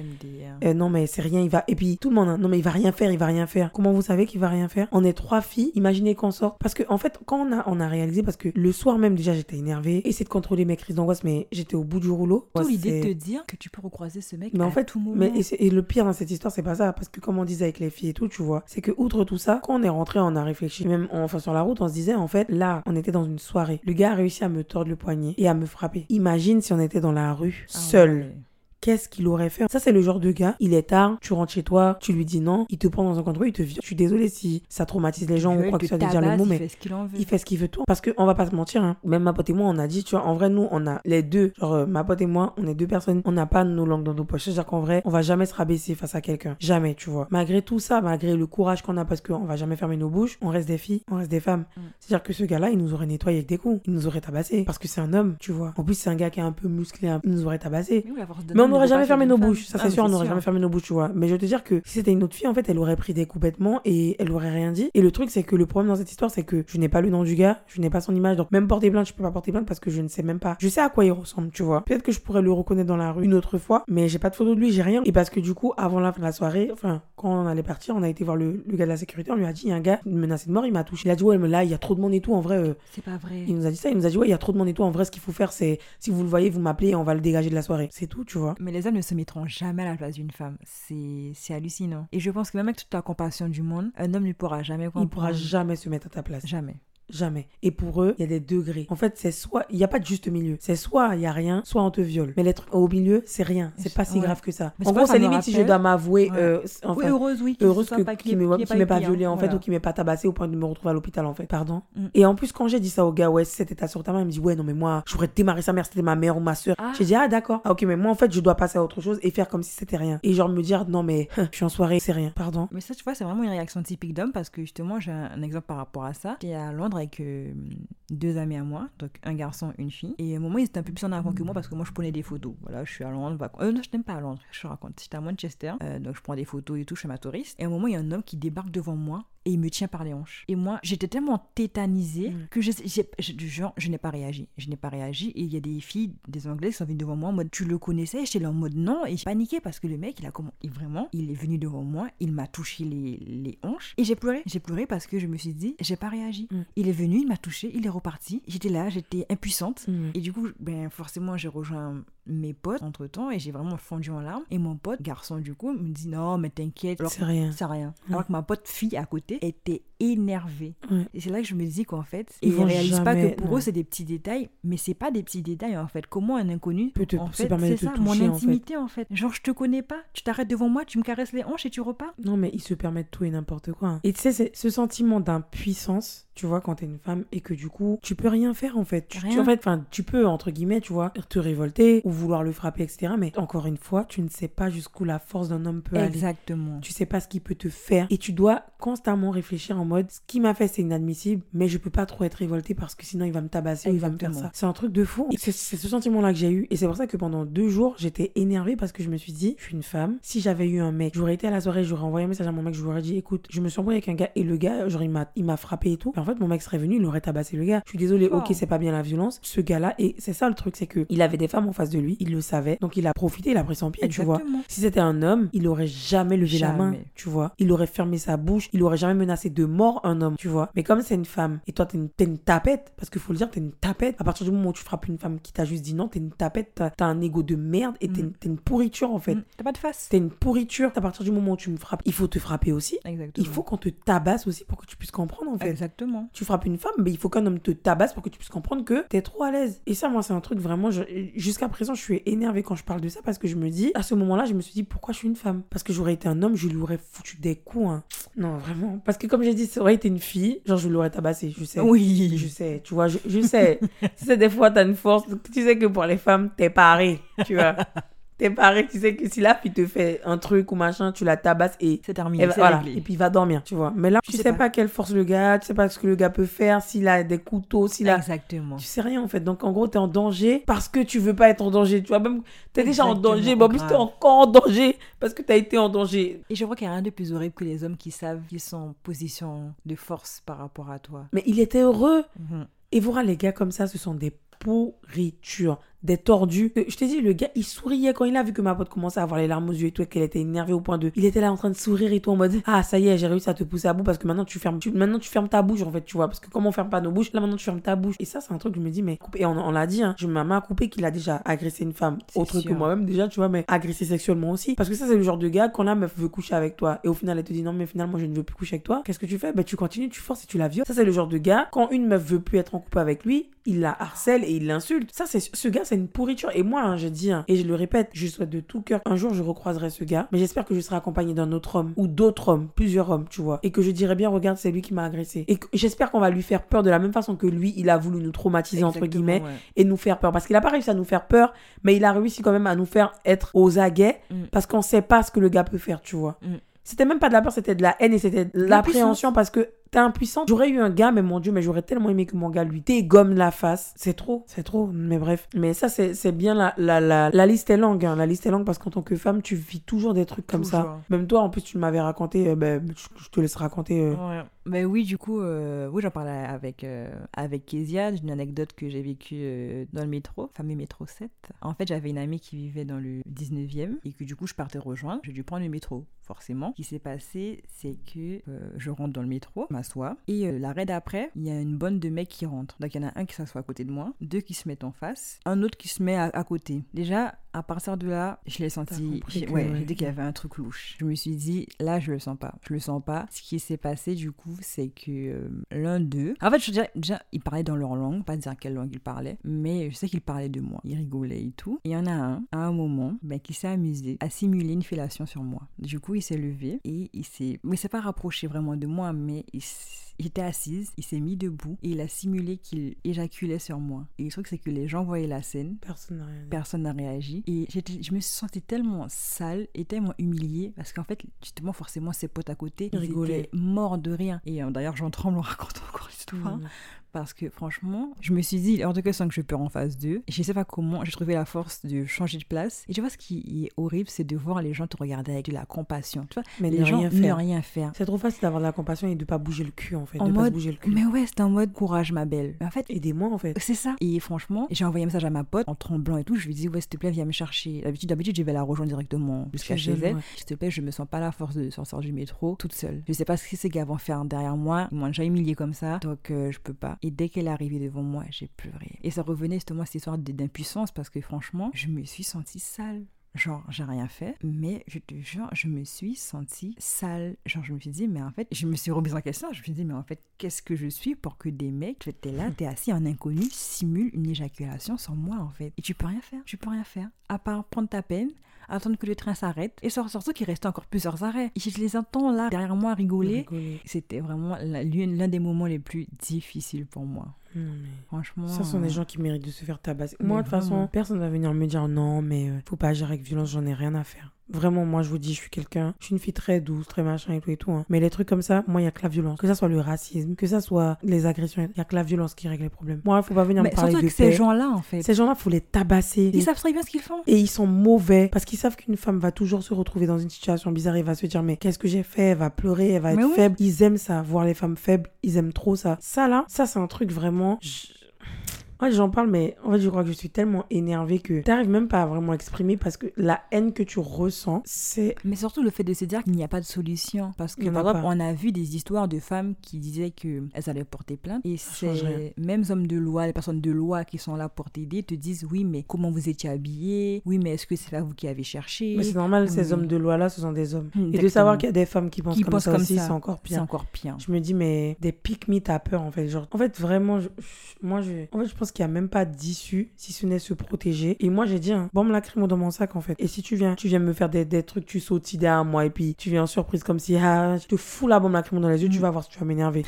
Euh, non mais c'est rien, il va. Et puis tout le monde, hein, non mais il va rien faire, il va rien faire. Comment vous savez qu'il va rien faire? On est trois filles, imaginez qu'on sort. Parce que en fait, quand on a, on a réalisé, parce que le soir même déjà j'étais énervée, essayer de contrôler mes crises d'angoisse, mais j'étais au bout du rouleau. Tout l'idée de te dire que tu peux recroiser ce mec mais en fait, tout moment. mais et, et le pire dans cette histoire, c'est pas ça, parce que comme on disait avec les filles et tout, tu vois, c'est que outre tout ça, quand on est rentré, on a réfléchi, Et même en- enfin sur la route, on se disait en fait, là, on était dans une soirée, le gars a réussi à me tordre le poignet et à me frapper. Imagine si on était dans la rue, Ah seul. ouais. Qu'est-ce qu'il aurait fait? Ça, c'est le genre de gars. Il est tard, tu rentres chez toi, tu lui dis non, il te prend dans un contrôle, il te viole. Je suis désolée si ça traumatise les gens ou quoi que ce soit de dire le mot, il mais fait ce qu'il en veut. il fait ce qu'il veut tout. Parce que on va pas se mentir, hein. même ma pote et moi, on a dit, tu vois, en vrai, nous, on a les deux, genre euh, ma pote et moi, on est deux personnes, on n'a pas nos langues dans nos poches. C'est-à-dire qu'en vrai, on va jamais se rabaisser face à quelqu'un. Jamais, tu vois. Malgré tout ça, malgré le courage qu'on a, parce qu'on va jamais fermer nos bouches, on reste des filles, on reste des femmes. Mm. C'est-à-dire que ce gars-là, il nous aurait nettoyé avec des coups, il nous aurait tabassé. Parce que c'est un homme, tu vois. En plus, c'est un gars qui est un peu musclé, il nous aurait tabassé. Oui, on n'aurait jamais fermé nos bouches, ça Ah, c'est sûr, on n'aurait jamais fermé nos bouches, tu vois. Mais je veux te dire que si c'était une autre fille, en fait, elle aurait pris des coups bêtement et elle aurait rien dit. Et le truc, c'est que le problème dans cette histoire, c'est que je n'ai pas le nom du gars, je n'ai pas son image, donc même porter plainte, je peux pas porter plainte parce que je ne sais même pas. Je sais à quoi il ressemble, tu vois. Peut-être que je pourrais le reconnaître dans la rue une autre fois, mais j'ai pas de photo de lui, j'ai rien. Et parce que du coup, avant la fin de la soirée, enfin, quand on allait partir, on a été voir le, le gars de la sécurité, on lui a dit, il y a un gars menacé de mort, il m'a touché. Il a dit, ouais, mais là, il y a trop de monde et tout, en vrai. euh, C'est pas vrai. il nous a dit ça, il nous a dit, ouais, il y a trop de monde et tout, en vrai, ce qu'il faut faire, c'est, si vous le voyez, vous m'appelez et on va le dégager de la soirée. C'est tout, tu vois. Mais les hommes ne se mettront jamais à la place d'une femme. C'est c'est hallucinant. Et je pense que même avec toute la compassion du monde, un homme ne pourra jamais comprendre. Il pourra jamais se mettre à ta place. Jamais. Jamais. Et pour eux, il y a des degrés. En fait, c'est soit, il n'y a pas de juste milieu. C'est soit il y a rien, soit on te viole. Mais l'être au milieu, c'est rien. C'est pas si Ouais. grave que ça. Mais en gros, c'est limite si je dois m'avouer, Ouais. euh, enfin, oui, heureuse, oui. qu'il heureuse qu'il qu'il ait qui m'ait pas été, hein. violé en fait Voilà. ou qui m'ait pas tabassé au point de me retrouver à l'hôpital en fait. Pardon. Mm. Et en plus, quand j'ai dit ça au gars, ouais, c'était ta soeur, ta mère, il me dit, ouais, non, mais moi, j'aurais démarré sa mère, c'était ma mère ou ma soeur. Ah. J'ai dit, ah, d'accord. Ah, ok, mais moi, en fait, je dois passer à autre chose et faire comme si c'était rien. Et genre me dire, non, mais je suis en soirée, c'est rien. Pardon. Mais ça, tu vois, c'est vraiment une réaction typique d'homme parce que justement, j'ai un, exemple par rapport à ça. À Londres avec euh, deux amis à moi, donc un garçon, une fille. Et à un moment, ils étaient un peu plus en avant que moi parce que moi, je prenais des photos. Voilà, je suis à Londres. Euh, je n'aime pas à Londres, je te raconte. J'étais à Manchester, euh, donc je prends des photos et tout, je suis ma touriste. Et à un moment, il y a un homme qui débarque devant moi et il me tient par les hanches. Et moi, j'étais tellement tétanisée Mm. que je, du genre, je n'ai pas réagi. Je n'ai pas réagi. Et il y a des filles, des Anglais qui sont venues devant moi en mode, tu le connaissais? J'étais là en mode non. Et j'ai paniqué parce que le mec, il a comment il, Vraiment, il est venu devant moi, il m'a touché les, les hanches. Et j'ai pleuré. J'ai pleuré parce que je me suis dit, j'ai pas réagi. Mm. Il est venu, il m'a touché, il est reparti. J'étais là, j'étais impuissante. Mm. Et du coup, ben forcément, j'ai rejoint mes potes entre temps et j'ai vraiment fondu en larmes. Et mon pote, garçon, du coup, me dit non, mais t'inquiète. C'est rien. c'est rien. Alors que ma pote fille à côté était énervée. Ouais. Et c'est là que je me dis qu'en fait, Ils vont réalisent pas que pour non. eux c'est des petits détails, mais c'est pas des petits détails en fait. Comment un inconnu Peut te- en se fait, permettre c'est ça, mon toucher, en fait. intimité en fait. Genre je te connais pas, tu t'arrêtes devant moi, tu me caresses les hanches et tu repars. Non, mais ils se permettent tout et n'importe quoi. hein. Et tu sais, ce sentiment d'impuissance, tu vois, quand t'es une femme et que du coup, tu peux rien faire en fait. Tu, en fait, enfin, tu peux, entre guillemets, tu vois, te révolter ou vouloir le frapper, etc. Mais encore une fois, tu ne sais pas jusqu'où la force d'un homme peut aller. Exactement. Tu sais pas ce qu'il peut te faire et tu dois constamment réfléchir en mode ce qui m'a fait c'est inadmissible mais je peux pas trop être révoltée parce que sinon il va me tabasser il va me faire ça. C'est un truc de fou. C'est ce sentiment là que j'ai eu et c'est pour ça que pendant deux jours j'étais énervée parce que je me suis dit je suis une femme. Si j'avais eu un mec, j'aurais été à la soirée, j'aurais envoyé un message à mon mec, je lui aurais dit écoute je me suis embrouillée avec un gars et le gars genre il m'a il m'a frappé et tout. Et en fait mon mec serait venu, il aurait tabassé le gars. Je suis désolée, ok c'est pas bien la violence. Ce gars là et c'est ça le truc c'est que il avait des femmes en face de lui il le savait, donc il a profité, il a pris son pied, tu vois. Si c'était un homme, il aurait jamais levé la main, tu vois. Il aurait fermé sa bouche, il aurait jamais menacé de mort un homme, tu vois. Mais comme c'est une femme, et toi t'es une, une tapette, parce qu'il faut le dire, t'es une tapette. À partir du moment où tu frappes une femme qui t'a juste dit non, t'es une tapette, t'as t'as un ego de merde et t'es Mm. une- t'es une pourriture en fait. Mm, T'as pas de face. T'es une pourriture. À partir du moment où tu me frappes, il faut te frapper aussi. Exactement. Il faut qu'on te tabasse aussi pour que tu puisses comprendre en fait. Exactement. Tu frappes une femme, mais il faut qu'un homme te tabasse pour que tu puisses comprendre que t'es trop à l'aise. Et ça, moi, c'est un truc vraiment. Jusqu'à présent, je suis énervée quand je parle de ça parce que je me dis, à ce moment-là, je me suis dit, pourquoi je suis une femme? Parce que j'aurais été un homme, je lui aurais foutu des coups. hein. Non, vraiment. Parce que comme j'ai dit, ça aurait été une fille, genre, je l'aurais tabassé, je sais. Oui. Je sais, tu vois, je, je sais. tu sais, des fois, t'as une force. Tu sais que pour les femmes, t'es paré, tu vois. T'es paré, tu sais que si la fille te fait un truc ou machin, tu la tabasses et C'est terminé. et, voilà, et puis il va dormir, tu vois. Mais là, tu Je sais, sais pas. pas. quelle force le gars, tu sais pas ce que le gars peut faire, s'il a des couteaux, s'il a. Exactement. Tu sais rien en fait. Donc en gros, t'es en danger parce que tu veux pas être en danger. Tu vois, même t'es déjà en danger, mais en plus t'es encore en danger parce que t'as été en danger. Et je crois qu'il n'y a rien de plus horrible que les hommes qui savent qu'ils sont en position de force par rapport à toi. Mais il était heureux. Mhm. Et voilà, les gars comme ça, ce sont des pourritures, des tordus. Euh, Je t'ai dit, le gars, il souriait quand il a vu que ma pote commençait à avoir les larmes aux yeux et tout, et qu'elle était énervée au point de. Il était là en train de sourire et tout, en mode Ah, ça y est, j'ai réussi à te pousser à bout parce que maintenant tu fermes, tu- maintenant tu fermes ta bouche, en fait, tu vois. Parce que comme on ferme pas nos bouches, là maintenant tu fermes ta bouche. Et ça, c'est un truc, je me dis, mais. Et on, on l'a dit, hein, je ma main a coupé qu'il a déjà agressé une femme, autre que moi-même déjà, tu vois, mais agressé sexuellement aussi. Parce que ça, c'est le genre de gars, quand la meuf veut coucher avec toi et au final elle te dit non, mais finalement je ne veux plus coucher avec toi, qu'est-ce que tu fais? Ben tu continues, tu forces et tu la violes. Ça, c'est le genre de gars, quand une meuf veut plus être en couple avec lui, il la harcèle et il l'insulte. Ça, c'est ce gars, c'est une pourriture. Et moi, hein, je dis, hein, et je le répète, je souhaite de tout cœur, un jour je recroiserai ce gars, mais j'espère que je serai accompagné d'un autre homme ou d'autres hommes, plusieurs hommes, tu vois, et que je dirai bien, regarde, c'est lui qui m'a agressé. Et j'espère qu'on va lui faire peur de la même façon que lui, il a voulu nous traumatiser entre guillemets ouais. et nous faire peur. Parce qu'il a pas réussi à nous faire peur, mais il a réussi quand même à nous faire être aux aguets Mm. parce qu'on sait pas ce que le gars peut faire, tu vois. Mm. C'était même pas de la peur, c'était de la haine et c'était de l'appréhension parce que t'es impuissant. J'aurais eu un gars, mais mon Dieu, mais j'aurais tellement aimé que mon gars lui dégomme la face. C'est trop, c'est trop, mais bref. Mais ça, c'est bien la, la, la, la liste est longue, hein. La liste est longue parce qu'en tant que femme, tu vis toujours des trucs comme ça. Même toi, en plus, tu m'avais raconté, euh, ben, je, je te laisse raconter. euh. Ouais. Ben oui, du coup, euh, oui, j'en parlais avec, euh, avec Kezia, une anecdote que j'ai vécue dans le métro, fameux métro 7. En fait, j'avais une amie qui vivait dans le 19e et que du coup, je partais rejoindre. J'ai dû prendre le métro, forcément. Ce qui s'est passé, c'est que je rentre dans le métro, et euh, l'arrêt d'après, il y a une bonne de mecs qui rentrent. Donc, il y en a un qui s'assoit à côté de moi, deux qui se mettent en face, un autre qui se met à côté. Déjà, à partir de là, je l'ai senti. j'ai- ouais, qu'il y avait un truc louche. Je me suis dit, là, je le sens pas. Je le sens pas. Ce qui s'est passé, du coup, c'est que euh, l'un d'eux. En fait, je dirais, déjà, ils parlaient dans leur langue, pas dire quelle langue ils parlaient, mais je sais qu'ils parlaient de moi. Ils rigolaient et tout. Il y en a un, à un moment, ben, qui s'est amusé à simuler une fellation sur moi. Du coup, il s'est levé et il s'est. Mais il s'est pas rapproché vraiment de moi, mais il s- il était assise, il s'est mis debout et il a simulé qu'il éjaculait sur moi. Et le truc, c'est que les gens voyaient la scène, Personne n'a personne réagi. Et j'étais- je me suis sentie tellement sale et tellement humiliée parce qu'en fait, justement, forcément, ses potes à côté, Ils ils rigolaient. étaient morts de rien. Et euh, d'ailleurs, j'en tremble en racontant encore l'histoire. Parce que franchement, je me suis dit, hors de question que je pleure en phase 2. Et je sais pas comment, j'ai trouvé la force de changer de place. Et tu vois, ce qui est horrible, c'est de voir les gens te regarder avec de la compassion. Tu vois, Mais les ne gens ne rien faire. C'est trop facile d'avoir de la compassion et de pas bouger le cul en fait. En de pas se mode, bouger le cul. mais ouais, c'est en mode courage, ma belle. Mais en fait, Aidez-moi en fait. c'est ça. Et franchement, j'ai envoyé un message à ma pote en tremblant et tout. Je lui ai dit, ouais, s'il te plaît, viens me chercher. D'habitude, d'habitude, je vais la rejoindre directement jusqu'à Chez elle, elle. ouais. S'il te plaît, je me sens pas la force de sortir du métro toute seule. Je sais pas ce que ces gars vont faire derrière moi. Ils m'ont déjà humilié comme ça. Donc, euh, je peux pas. Et dès qu'elle est arrivée devant moi, j'ai pleuré. Et ça revenait justement à cette histoire d'impuissance parce que franchement, je me suis sentie sale. Genre, j'ai rien fait, mais je te jure, je me suis sentie sale. Genre, je me suis dit, mais en fait, je me suis remise en question. Je me suis dit, mais en fait, qu'est-ce que je suis pour que des mecs, t'es là, t'es assis en inconnu, simulent une éjaculation sur moi, en fait. Et tu peux rien faire. Tu peux rien faire. À part prendre ta peine, attendre que le train s'arrête, et sur- surtout qu'il restait encore plusieurs arrêts. Et je les entends là, derrière moi, rigoler. Rigoler. C'était vraiment l'un des moments les plus difficiles pour moi. Non, mais... Franchement. Ça sont des gens qui méritent de se faire tabasser. Moi, de toute façon, personne va venir me dire non, mais euh, faut pas agir avec violence, j'en ai rien à faire. Vraiment, moi, je vous dis, je suis quelqu'un, je suis une fille très douce, très machin et tout et tout. hein. Mais les trucs comme ça, moi, il y a que la violence. Que ça soit le racisme, que ça soit les agressions, il y a que la violence qui règle les problèmes. Moi, faut pas venir Mais me parler surtout de que ces gens-là, en fait, Ces gens-là, faut les tabasser. ils savent très bien ce qu'ils font. Et ils sont mauvais parce qu'ils savent qu'une femme va toujours se retrouver dans une situation bizarre et va se dire mais qu'est-ce que j'ai fait? Elle va pleurer, elle va Mais être oui. faible. Ils aiment ça, voir les femmes faibles, ils aiment trop ça. Ça là, ça c'est un truc vraiment. je- Ouais, j'en parle, mais en fait, je crois que je suis tellement énervée que t'arrives même pas à vraiment exprimer parce que la haine que tu ressens, c'est. Mais surtout le fait de se dire qu'il n'y a pas de solution. Parce que, par exemple, on a vu des histoires de femmes qui disaient qu'elles allaient porter plainte. Et c'est mêmes hommes de loi, les personnes de loi qui sont là pour t'aider, te disent oui, mais comment vous étiez habillé Oui, mais est-ce que c'est pas vous qui avez cherché? Mais c'est normal, ces hommes de loi-là, ce sont des hommes. Et de savoir qu'il y a des femmes qui pensent Qui comme pensent ça comme aussi, c'est encore C'est pire. encore pire. Je me dis, mais des pick me, t'as peur en fait. Genre, en fait, vraiment, je- je- moi, je, en fait, je pense qu'il n'y a même pas d'issue si ce n'est se protéger. Et moi, j'ai dit, hein, bombe lacrymo dans mon sac en fait. Et si tu viens, tu viens me faire des, des trucs, tu sautes derrière moi et puis tu viens en surprise comme si, ah, je te fous la bombe lacrymo dans les yeux, tu Mm. vas voir si tu vas m'énerver.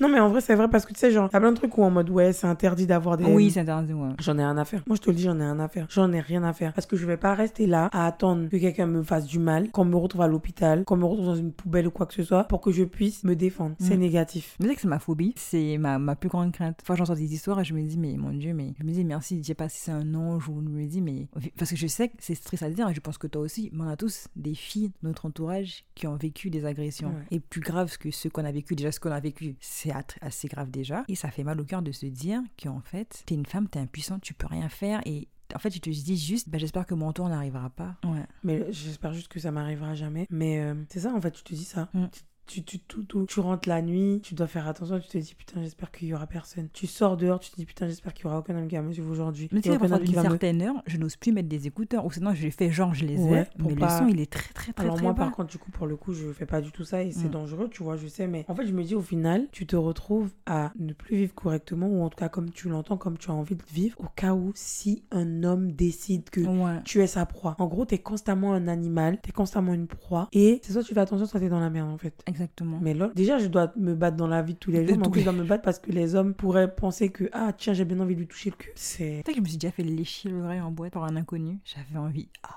Non, mais en vrai, c'est vrai parce que tu sais, genre, il y a plein de trucs où en mode, ouais, c'est interdit d'avoir des. Oui, c'est interdit, ouais. J'en ai rien à faire. Moi, je te le dis, j'en ai rien à faire. J'en ai rien à faire. Parce que je vais pas rester là à attendre que quelqu'un me fasse du mal, qu'on me retrouve à l'hôpital, qu'on me retrouve dans une poubelle ou quoi que ce soit pour que je puisse me défendre. C'est Mm. négatif. Je sais que c'est ma phobie, c'est ma, ma plus grande crainte. Enfin, j'entends des histoires et je me dis, mais mon Dieu, mais je me dis, merci, je sais pas si c'est un ange ou je me dis, mais. Parce que je sais que c'est triste à dire et je pense que toi aussi, mais on a tous des filles de notre entourage qui ont vécu des agressions. Ouais. Et plus grave que ce qu'on a vécu, déjà ce qu'on a vécu, c'est assez grave déjà. Et ça fait mal au cœur de se dire qu'en fait, t'es une femme, t'es impuissante, tu peux rien faire et. En fait, tu te dis juste, bah, j'espère que mon tour n'arrivera pas. Ouais. Mais j'espère juste que ça m'arrivera jamais. Mais euh, c'est ça, en fait, tu te dis ça. Mm. Tu, tu, tout, tout. tu rentres la nuit, tu dois faire attention, tu te dis putain, j'espère qu'il y aura personne. Tu sors dehors, tu te dis putain, j'espère qu'il y aura aucun homme qui va me suivre aujourd'hui. Mais tu sais, à partir d'une me. certaine heure, je n'ose plus mettre des écouteurs, ou sinon je les fais genre je les ai, Ouais, pour mais pas- le son il est très très très Alors très moi, bas. par contre, du coup, pour le coup, je fais pas du tout ça et c'est Mm. dangereux, tu vois, je sais. Mais en fait, je me dis au final, tu te retrouves à ne plus vivre correctement ou en tout cas comme tu l'entends, comme tu as envie de vivre, au cas où si un homme décide que Ouais. tu es sa proie. En gros, t'es constamment un animal, t'es constamment une proie et c'est soit tu fais attention, soit t'es dans la merde en fait. Exactement. Mais là, déjà, je dois me battre dans la vie de tous les jours, mais en plus, je dois me battre parce que les hommes pourraient penser que, ah, tiens, j'ai bien envie de lui toucher le cul. C'est. Que je me suis déjà fait lécher l'oreille en boîte par un inconnu. J'avais envie. Ah,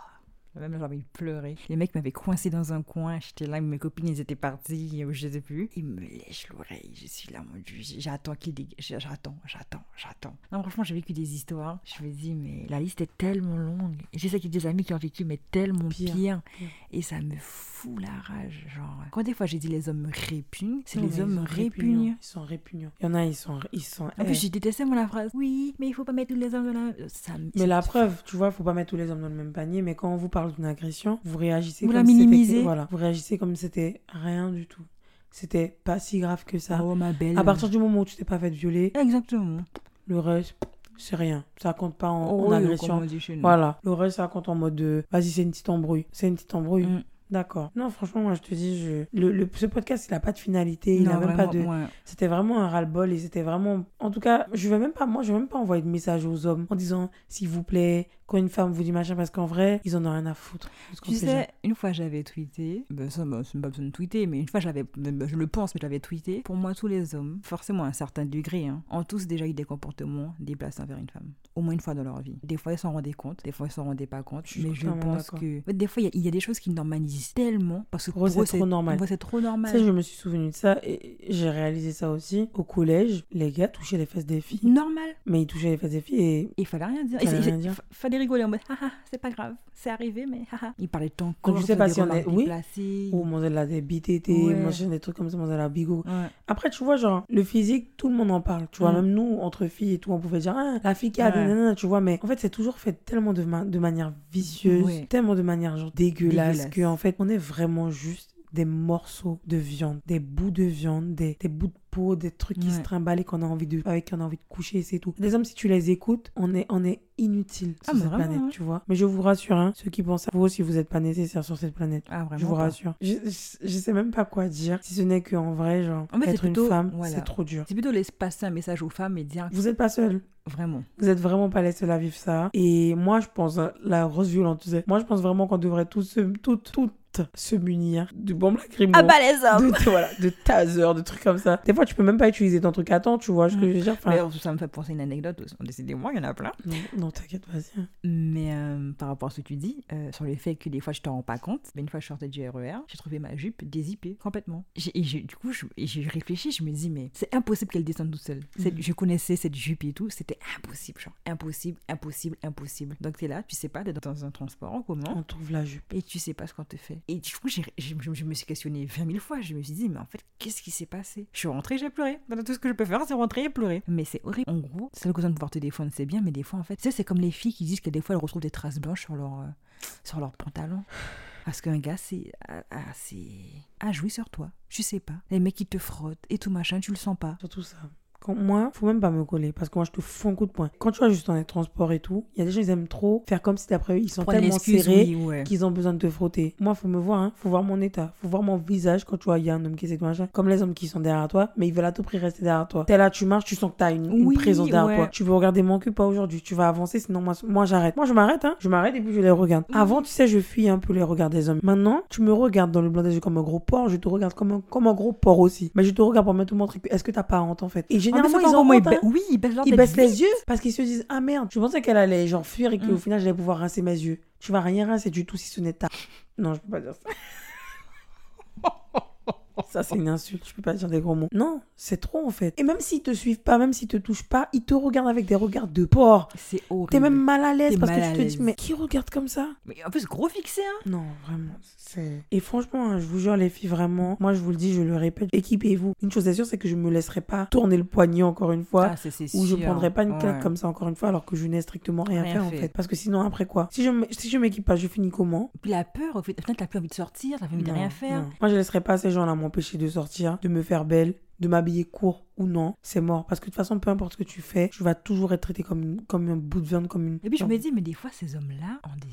même j'avais envie de pleurer. Les mecs m'avaient coincé dans un coin. J'étais là, mes copines, ils étaient parties, euh, je sais plus. Ils me lèchent l'oreille. Je suis là, mon dieu. J'attends qu'ils dégagent. J'attends, j'attends, j'attends. Non, franchement, j'ai vécu des histoires. Je me dis, mais la liste est tellement longue. J'ai sais qu'il y a des amis qui ont vécu, mais tellement Pire, pire. pire. Et ça me fout la rage. Genre, quand des fois j'ai dit les hommes me répugnent, c'est les hommes répugnent. Ils sont répugnants. Il y en a, ils sont. Ils sont En plus, j'ai détesté moi la phrase. Oui, mais il faut pas mettre tous les hommes dans la. Ça Mais la preuve, tu vois, faut pas mettre tous les hommes dans le même panier, mais quand on vous parle d'une agression, vous réagissez Vous comme la minimisez. Voilà, vous réagissez comme si c'était rien du tout. C'était pas si grave que ça. Oh ma belle. À partir du moment où tu t'es pas fait violer, Exactement. le reste, c'est rien. Ça compte pas en, en Oh, oui, agression. Voilà. Le reste, ça compte en mode de vas-y, c'est une petite embrouille. C'est une petite embrouille. Mm. D'accord. Non, franchement, moi, je te dis, je... le, le- ce podcast, il a pas de finalité. Il Non, a même pas de. ouais. C'était vraiment un ras-le-bol et c'était vraiment. En tout cas, je vais même pas, moi, je vais même pas envoyer de message aux hommes en disant s'il vous plaît, quand une femme vous dit machin, parce qu'en vrai, ils en ont rien à foutre. Tu sais, une fois j'avais tweeté, ben ça, ben, c'est pas besoin de tweeter, mais une fois j'avais, ben, je le pense, mais j'avais tweeté. Pour moi, tous les hommes, forcément à un certain degré, hein, ont tous déjà eu des comportements déplacés envers une femme. Au moins une fois dans leur vie. Des fois ils s'en rendaient compte, des fois ils s'en rendaient pas compte. Je mais je pense que. Des fois il y, a- il y a des choses qui normalisent tellement parce que Pour c'est trop normal. c'est trop normal. sais, je me suis souvenu de ça et j'ai réalisé ça aussi. Au collège, les gars touchaient les fesses des filles. Normal. Mais ils touchaient les fesses des filles et. Il fallait rien dire. Fallait Et c'est- rien dire. fa- Rigoler en mode, haha, c'est pas grave, c'est arrivé, mais haha. Il parlait de ton corps. je sais pas si on est- oui. Ou manger de la des BTT, manger des trucs comme ça, manger de la bigo. Ouais. Après, tu vois, genre, le physique, tout le monde en parle. Tu vois, Mm. même nous, entre filles et tout, on pouvait dire, ah, la fille qui a tu vois, mais en fait, c'est toujours fait tellement de, de manière vicieuse, tellement de manière, genre, dégueulasse, Dégueulasse. que, en fait, on est vraiment juste des morceaux de viande, des bouts de viande, des, des bouts de peau, des trucs qui Ouais. se trimballent et qu'on a envie de, avec qui on a envie de coucher, c'est tout. Les hommes, si tu les écoutes, on est, on est inutile sur Ah, mais cette vraiment, planète, tu vois. Mais je vous rassure, hein, ceux qui pensent ça, vous aussi, vous êtes pas nécessaires sur cette planète. Ah, vraiment. Je vous rassure. Je, je, je sais même pas quoi dire, si ce n'est qu'en vrai, genre, En fait, être une plutôt- femme, voilà. c'est trop dur. C'est plutôt laisser passer un message aux femmes et dire Vous êtes pas seul. vraiment. Vous êtes vraiment pas les seuls à vivre ça. Et moi, je pense, hein, la rose violente, tu sais. Moi, je pense vraiment qu'on devrait tous se, toutes, se munir de bombes lacrymaux. Ah bah les hommes de, voilà, de taser, de trucs comme ça. Des fois, tu peux même pas utiliser ton truc à temps, tu vois ce que je veux dire. Enfin, D'ailleurs, ça me fait penser à une anecdote. aussi. Décidément, il y en a plein. non, non t'inquiète, vas-y. hein. Mais euh, par rapport à ce que tu dis, euh, sur le fait que des fois je t'en rends pas compte, mais une fois je sortais du RER, j'ai trouvé ma jupe dézippée complètement. Et du coup, j'ai réfléchi, je me dis, mais c'est impossible qu'elle descende toute seule. Cette- Mhm. Je connaissais cette jupe et tout, c'était impossible, genre impossible, impossible, impossible. Donc t'es là, tu sais pas, t'es dans un transport en commun. On trouve la jupe. Et tu sais pas ce qu'on te fait. Et du coup, je, me suis questionnée 20 000 fois. Je me suis dit, mais en fait, qu'est-ce qui s'est passé? Je suis rentrée, j'ai pleuré. Voilà, Tout ce que je peux faire, c'est rentrer et pleurer. Mais c'est horrible. En gros, c'est l'occasion de pouvoir te défendre, c'est bien, mais des fois, en fait, tu sais, c'est comme les filles qui disent que des fois, elles retrouvent des traces blanches sur leur, euh, sur leur pantalon. Parce qu'un gars, c'est. Ah, ah, c'est. A joué sur toi. Je sais pas. Les mecs qui te frottent et tout machin, tu le sens pas. Surtout ça. Quand moi, faut même pas me coller parce que moi je te fous un coup de poing. Quand tu vas juste dans les transports et tout, il y a des gens ils aiment trop faire comme si d'après eux ils sont Prendre tellement serrés oui, ouais. qu'ils ont besoin de te frotter. Moi, faut me voir, hein. faut voir mon état, faut voir mon visage quand tu vois il y a un homme qui essaie de machin. Comme les hommes qui sont derrière toi, mais ils veulent à tout prix rester derrière toi. T'es là, tu marches, tu sens que t'as une, une Oui, présence derrière ouais. toi. Tu veux regarder mon cul pas aujourd'hui, tu vas avancer, sinon moi, moi j'arrête. Moi je m'arrête, hein. Je m'arrête et puis je les regarde. Avant, tu sais, je fuis un peu les regards des hommes. Maintenant, tu me regardes dans le blanc des yeux comme un gros porc, je te regarde comme un, comme un gros porc aussi. Mais je te regarde pour me te montrer que est-ce que t'as pas honte en fait? Et généralement, ça, ils hein. Oui, ils baissent Ils les yeux parce qu'ils se disent Ah merde, je pensais qu'elle allait genre fuir et qu'au Mm. final j'allais pouvoir rincer mes yeux. Tu vas rien rincer du tout si ce n'est ta. Non, je peux pas dire ça. Ça, c'est une insulte. Je peux pas dire des gros mots. Non, c'est trop en fait. Et même s'ils te suivent pas, même s'ils te touchent pas, ils te regardent avec des regards de porc. C'est horrible. T'es même mal à l'aise parce que tu te dis. Mais qui regarde comme ça? Mais en plus, gros fixé, hein. Non, vraiment. c'est Et franchement, hein, je vous jure, les filles, vraiment, moi je vous le dis, je le répète, équipez-vous. Une chose est sûre, c'est que je me laisserai pas tourner le poignet encore une fois. Ah, c'est Ou je prendrai pas une claque Ouais. comme ça encore une fois alors que je n'ai strictement rien, Rien fait, en fait. Parce que sinon après quoi? Si je si je m'équipe pas, je finis comment? Puis la peur, au fait, t'as plus envie de sortir, t'as plus envie de rien faire. non. Moi je laisserai pas ces gens-là m'empêcher de sortir, de me faire belle, de m'habiller court ou non. C'est mort. Parce que de toute façon, peu importe ce que tu fais, je vais toujours être traité comme, une- comme un bout de viande, comme une. Et puis je me dis, mais des fois, ces hommes-là ont des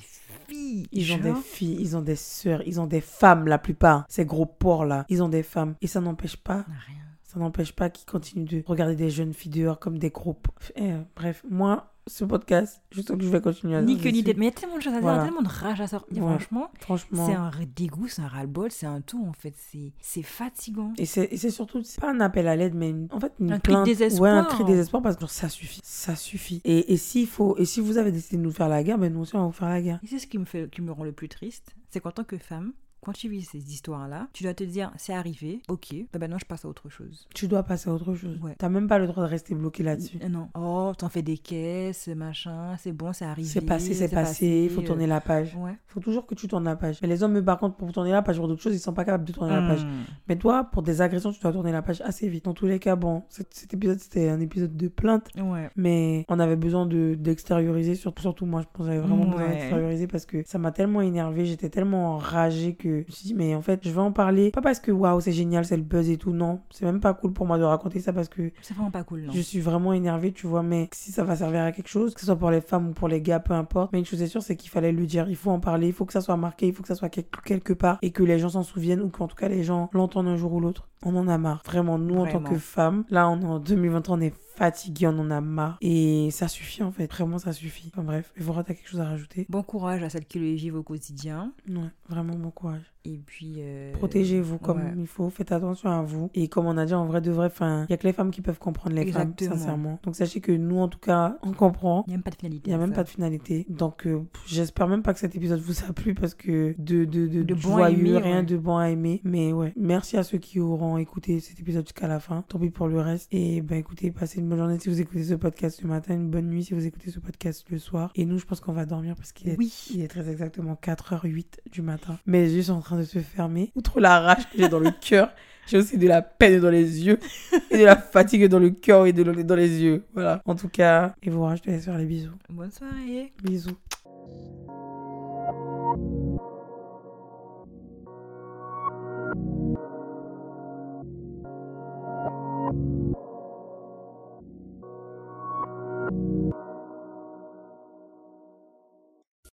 filles. Ils ont des filles, ils ont des sœurs, ils ont des femmes la plupart. Ces gros porcs là, ils ont des femmes. Et ça n'empêche pas Rien. Ça n'empêche pas qu'ils continuent de regarder des jeunes filles dehors comme des groupes. Eh, bref, moi, ce podcast, je sens que je vais continuer à Ni que ni tête. Mais il y a tellement de choses à dire, Voilà. tellement de rage à sortir. Franchement, Franchement. c'est un dégoût, c'est un ras-le-bol, c'est un tout, en fait. C'est c'est fatigant. Et c'est surtout, c'est pas un appel à l'aide, mais une- en fait, une Un cri de plainte. désespoir. Ouais, un cri de désespoir parce que genre, ça suffit. Ça suffit. Et, et s'il faut, et si vous avez décidé de nous faire la guerre, ben nous aussi, on va vous faire la guerre. Et c'est ce qui me, fait, qui me rend le plus triste, c'est qu'en tant que femme, quand tu vis ces histoires-là, tu dois te dire, c'est arrivé, ok, bah maintenant je passe à autre chose. Tu dois passer à autre chose. Ouais. T'as même pas le droit de rester bloqué là-dessus. Euh, Non. Oh, t'en fais des caisses, machin, c'est bon, c'est arrivé. C'est passé, c'est passé, il faut tourner la page. Ouais. faut toujours que tu tournes la page. Mais les hommes, par contre, pour tourner la page pour d'autres choses, ils sont pas capables de tourner la page. Hmm. Mais toi, pour des agressions, tu dois tourner la page assez vite. Dans tous les cas, bon, cet, cet épisode, c'était un épisode de plainte. Ouais. Mais on avait besoin de d'extérioriser, surtout, surtout moi, je pense j'avais vraiment besoin Ouais. d'extérioriser parce que ça m'a tellement énervé, j'étais tellement enragée que je me suis dit, mais en fait, je vais en parler. Pas parce que waouh, c'est génial, c'est le buzz et tout, non. C'est même pas cool pour moi de raconter ça parce que C'est vraiment pas cool, non. je suis vraiment énervée, tu vois. Mais si ça va servir à quelque chose, que ce soit pour les femmes ou pour les gars, peu importe. Mais une chose est sûre, c'est qu'il fallait le dire. Il faut en parler, il faut que ça soit marqué, il faut que ça soit quel- quelque part et que les gens s'en souviennent ou qu'en tout cas les gens l'entendent un jour ou l'autre. On en a marre. Vraiment, nous en tant que femmes, là on est en 2023, on est fatigués, on en a marre. Et ça suffit en fait. Vraiment, ça suffit. Enfin bref, Evora, t'as quelque chose à rajouter? Bon courage à celles qui le vivent au quotidien. Ouais, vraiment bon courage. Et puis. euh, Protégez-vous comme ouais. il faut, faites attention à vous. Et comme on a dit, en vrai de vrai, enfin, il y a que les femmes qui peuvent comprendre les Exactement. femmes, sincèrement. Donc sachez que nous, en tout cas, on comprend. Il n'y a même pas de finalité. Il n'y a même ça. pas de finalité. Donc, euh, j'espère même pas que cet épisode vous a plu parce que de, de, de, De bon à joyeux, aimer, rien ouais. de bon à aimer. Mais ouais, merci à ceux qui auront écouté cet épisode jusqu'à la fin. Tant pis pour le reste. Et ben écoutez, passez une bonne journée si vous écoutez ce podcast le matin, une bonne nuit si vous écoutez ce podcast le soir. Et nous, je pense qu'on va dormir parce qu'il est, Oui. il est très exactement 4h08 du matin. Yeux sont en train de se fermer. Outre la rage que j'ai dans le cœur, j'ai aussi de la peine dans les yeux et de la fatigue dans le cœur et de dans les yeux. Voilà. En tout cas, et vous je te laisse faire les bisous. Bonne soirée. Bisous.